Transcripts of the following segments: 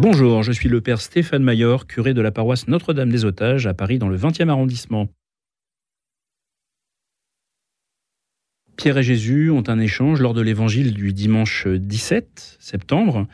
Bonjour, je suis le père Stéphane Mayor, curé de la paroisse Notre-Dame des Otages à Paris dans le 20e arrondissement. Pierre et Jésus ont un échange lors de l'évangile du dimanche 17 septembre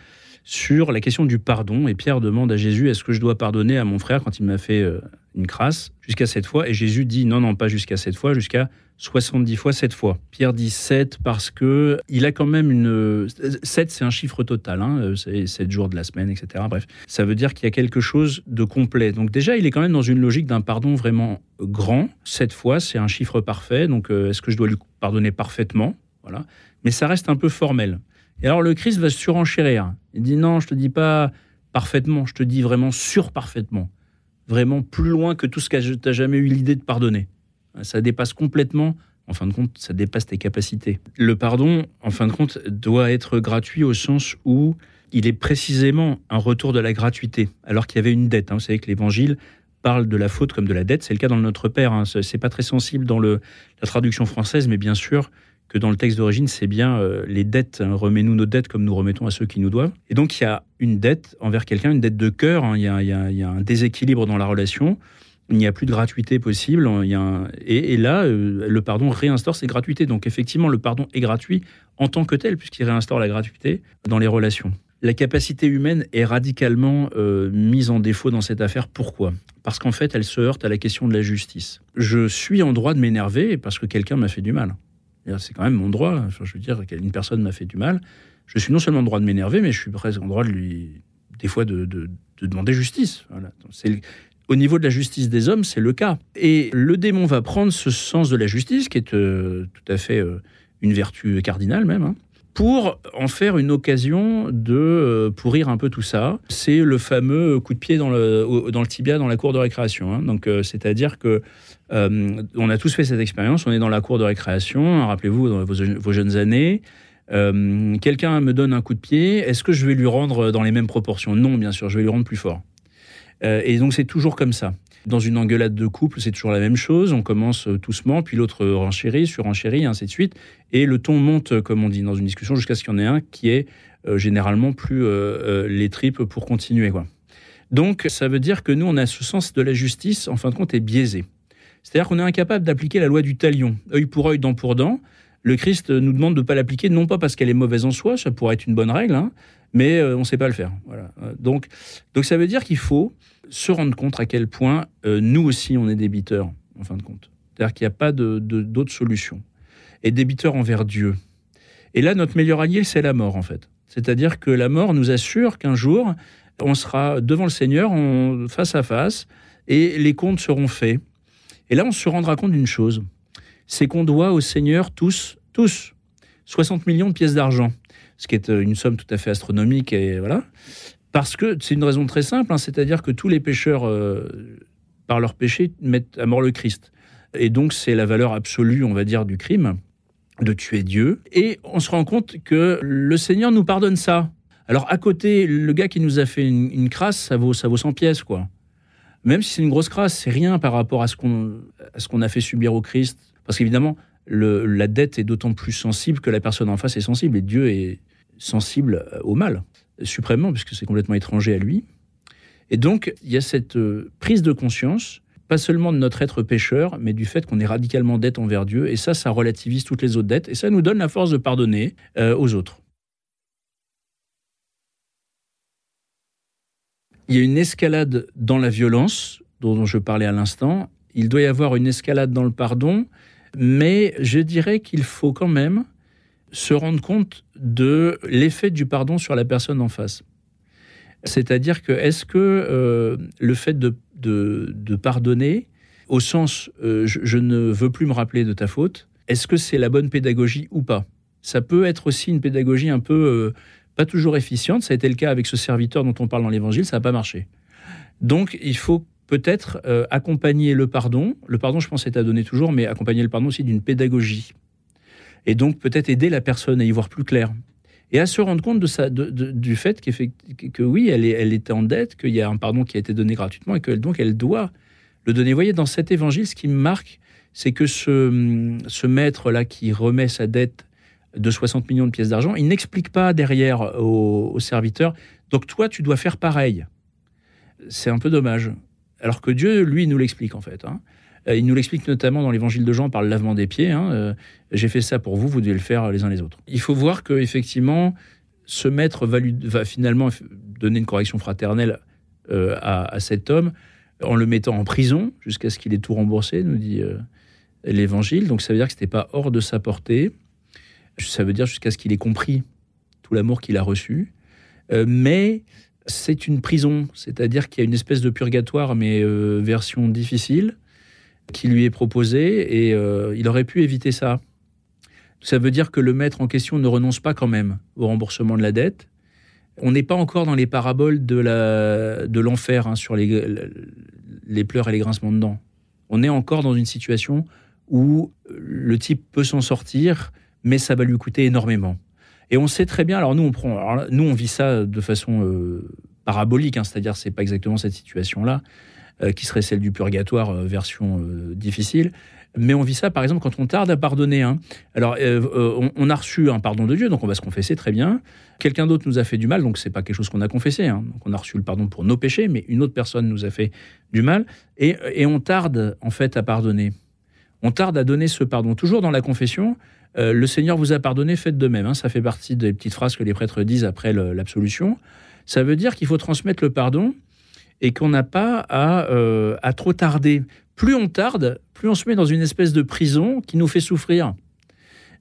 sur la question du pardon. Et Pierre demande à Jésus, est-ce que je dois pardonner à mon frère quand il m'a fait euh, une crasse jusqu'à cette fois? Et Jésus dit, non, non, pas jusqu'à cette fois, jusqu'à 70 fois cette fois. Pierre dit 7 parce que il a quand même une... 7, c'est un chiffre total, hein, c'est 7 jours de la semaine, etc. Bref, ça veut dire qu'il y a quelque chose de complet. Donc déjà, il est quand même dans une logique d'un pardon vraiment grand. 7 fois, c'est un chiffre parfait, donc euh, est-ce que je dois lui pardonner parfaitement? Voilà. Mais ça reste un peu formel. Et alors le Christ va surenchérir. Il dit non, je te dis pas parfaitement, je te dis vraiment surparfaitement. Vraiment plus loin que tout ce que tu jamais eu l'idée de pardonner. Ça dépasse complètement, en fin de compte, ça dépasse tes capacités. Le pardon, en fin de compte, doit être gratuit au sens où il est précisément un retour de la gratuité, alors qu'il y avait une dette. Hein. Vous savez que l'Évangile parle de la faute comme de la dette. C'est le cas dans le Notre Père. Hein. C'est pas très sensible dans la traduction française, mais bien sûr, que dans le texte d'origine, c'est bien euh, les dettes, hein, remets-nous nos dettes comme nous remettons à ceux qui nous doivent. Et donc il y a une dette envers quelqu'un, une dette de cœur, hein. il, y a, un déséquilibre dans la relation, il n'y a plus de gratuité possible, il y a et, là, euh, le pardon réinstaure ses gratuités. Donc effectivement, le pardon est gratuit en tant que tel, puisqu'il réinstaure la gratuité dans les relations. La capacité humaine est radicalement euh, mise en défaut dans cette affaire. Pourquoi? Parce qu'en fait, elle se heurte à la question de la justice. Je suis en droit de m'énerver parce que quelqu'un m'a fait du mal. C'est quand même mon droit. je veux dire, qu'une personne m'a fait du mal. Je suis non seulement en droit de m'énerver, mais je suis presque en droit de lui, des fois, de, demander justice. Au niveau de la justice des hommes, c'est le cas. Et le démon va prendre ce sens de la justice, qui est euh, tout à fait euh, une vertu cardinale même, hein, pour en faire une occasion de euh, pourrir un peu tout ça. C'est le fameux coup de pied dans le, tibia dans la cour de récréation. Hein. Donc, c'est-à-dire que on a tous fait cette expérience. On est dans la cour de récréation. Rappelez-vous, dans vos, jeunes années, quelqu'un me donne un coup de pied. Est-ce que je vais lui rendre dans les mêmes proportions? Non, bien sûr, je vais lui rendre plus fort. Euh, et donc, c'est toujours comme ça. Dans une engueulade de couple, c'est toujours la même chose. On commence doucement, puis l'autre renchérit, surenchérit, ainsi de suite. Et le ton monte, comme on dit dans une discussion, jusqu'à ce qu'il y en ait un qui est généralement plus les tripes pour continuer. Donc, ça veut dire que nous, on a ce sens de la justice, en fin de compte, est biaisé. C'est-à-dire qu'on est incapable d'appliquer la loi du talion, œil pour œil, dent pour dent. Le Christ nous demande de ne pas l'appliquer, non pas parce qu'elle est mauvaise en soi, ça pourrait être une bonne règle, hein, mais euh, on ne sait pas le faire. Voilà. Euh, donc, donc ça veut dire qu'il faut se rendre compte à quel point euh, nous aussi on est débiteurs, en fin de compte. C'est-à-dire qu'il n'y a pas d'autre solution. Et débiteurs envers Dieu. Et là, notre meilleur allié, c'est la mort, en fait. C'est-à-dire que la mort nous assure qu'un jour, on sera devant le Seigneur, face à face, et les comptes seront faits. Et là, on se rendra compte d'une chose, c'est qu'on doit au Seigneur tous, tous, 60 millions de pièces d'argent, ce qui est euh, une somme tout à fait astronomique, voilà. Parce que c'est une raison très simple, hein, c'est-à-dire que tous les pécheurs, euh, par leur péché, mettent à mort le Christ. Et donc, c'est la valeur absolue, on va dire, du crime, de tuer Dieu. Et on se rend compte que le Seigneur nous pardonne ça. Alors, à côté, le gars qui nous a fait une, crasse, ça vaut, ça vaut 100 pièces, quoi. Même si c'est une grosse crasse, c'est rien par rapport à ce qu'on a fait subir au Christ. Parce qu'évidemment, la dette est d'autant plus sensible que la personne en face est sensible. Et Dieu est sensible au mal, suprêmement, puisque c'est complètement étranger à lui. Et donc, il y a cette euh, prise de conscience, pas seulement de notre être pécheur, mais du fait qu'on est radicalement dette envers Dieu. Et ça, ça relativise toutes les autres dettes. Et ça nous donne la force de pardonner euh, aux autres. il y a une escalade dans la violence, dont je parlais à l'instant. Il doit y avoir une escalade dans le pardon, mais je dirais qu'il faut quand même se rendre compte de l'effet du pardon sur la personne en face. C'est-à-dire que est-ce que euh, le fait de, de, pardonner, au sens euh, je, ne veux plus me rappeler de ta faute, est-ce que c'est la bonne pédagogie ou pas? Ça peut être aussi une pédagogie un peu euh, pas toujours efficiente. Ça a été le cas avec ce serviteur dont on parle dans l'Évangile, ça n'a pas marché. Donc, il faut peut-être euh, accompagner le pardon. Le pardon, je pense, est à donner toujours, mais accompagner le pardon aussi d'une pédagogie. Et donc, peut-être aider la personne à y voir plus clair. Et à se rendre compte du fait que oui, elle, est, était en dette, qu'il y a un pardon qui a été donné gratuitement et que donc elle doit le donner. Vous voyez, dans cet évangile, ce qui me marque, c'est que ce, maître-là qui remet sa dette de 60 millions de pièces d'argent. Il n'explique pas derrière aux, serviteurs, donc toi, tu dois faire pareil. C'est un peu dommage. Alors que Dieu, lui, nous l'explique en fait. Hein. Euh, il nous l'explique notamment dans l'évangile de Jean par le lavement des pieds. Hein. Euh, j'ai fait ça pour vous, vous devez le faire les uns les autres. Il faut voir que effectivement, ce maître va, finalement donner une correction fraternelle euh, à, cet homme en le mettant en prison jusqu'à ce qu'il ait tout remboursé, nous dit l'évangile. Donc ça veut dire que ce n'était pas hors de sa portée. Ça veut dire jusqu'à ce qu'il ait compris tout l'amour qu'il a reçu. mais c'est une prison, c'est-à-dire qu'il y a une espèce de purgatoire, mais version difficile, qui lui est proposé et euh, il aurait pu éviter ça. Ça veut dire que le maître en question ne renonce pas quand même au remboursement de la dette. On n'est pas encore dans les paraboles de l'enfer hein, sur les pleurs et les grincements de dents. On est encore dans une situation où le type peut s'en sortir, mais ça va lui coûter énormément. Et on sait très bien. Alors nous, on prend, nous, on vit ça de façon euh, parabolique, hein, c'est-à-dire c'est pas exactement cette situation-là. Euh, qui serait celle du purgatoire euh, version difficile. Mais on vit ça, par exemple, quand on tarde à pardonner. Hein. Alors, on, a reçu un pardon de Dieu, donc on va se confesser très bien. Quelqu'un d'autre nous a fait du mal, donc c'est pas quelque chose qu'on a confessé. Hein. Donc on a reçu le pardon pour nos péchés, mais une autre personne nous a fait du mal, et on tarde en fait à pardonner. On tarde à donner ce pardon. Toujours dans la confession, le Seigneur vous a pardonné, faites de même. Hein. Ça fait partie des petites phrases que les prêtres disent après l'absolution. Ça veut dire qu'il faut transmettre le pardon et qu'on n'a pas euh, à, trop tarder. Plus on tarde, plus on se met dans une espèce de prison qui nous fait souffrir.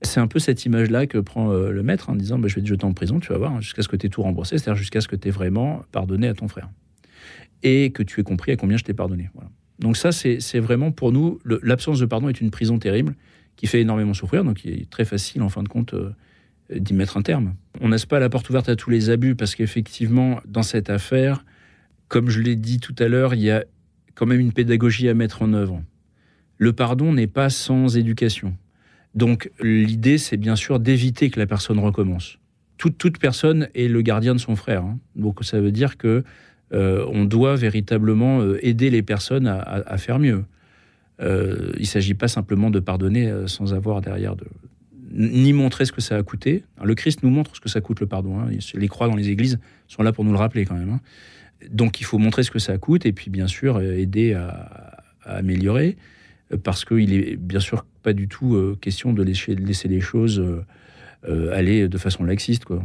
C'est un peu cette image-là que prend euh, le maître en disant bah, Je vais te jeter en prison, tu vas voir, jusqu'à ce que tu aies tout remboursé, c'est-à-dire jusqu'à ce que tu aies vraiment pardonné à ton frère. Et que tu aies compris à combien je t'ai pardonné. Voilà. Donc, ça, c'est vraiment pour nous, l'absence de pardon est une prison terrible qui fait énormément souffrir, donc il est très facile, en fin de compte, euh, d'y mettre un terme. On n'a pas la porte ouverte à tous les abus parce qu'effectivement, dans cette affaire, comme je l'ai dit tout à l'heure, il y a quand même une pédagogie à mettre en œuvre. Le pardon n'est pas sans éducation. Donc l'idée, c'est bien sûr d'éviter que la personne recommence. Toute, personne est le gardien de son frère. Hein. Donc ça veut dire que euh, on doit véritablement euh, aider les personnes à, faire mieux. Euh, il ne s'agit pas simplement de pardonner sans avoir derrière de, ni montrer ce que ça a coûté. Le Christ nous montre ce que ça coûte le pardon. Hein. Les croix dans les églises sont là pour nous le rappeler quand même. Hein. Donc il faut montrer ce que ça coûte et puis bien sûr euh, aider à, améliorer euh, parce qu'il est bien sûr pas du tout euh, question de laisser, les choses aller de façon laxiste. Quoi.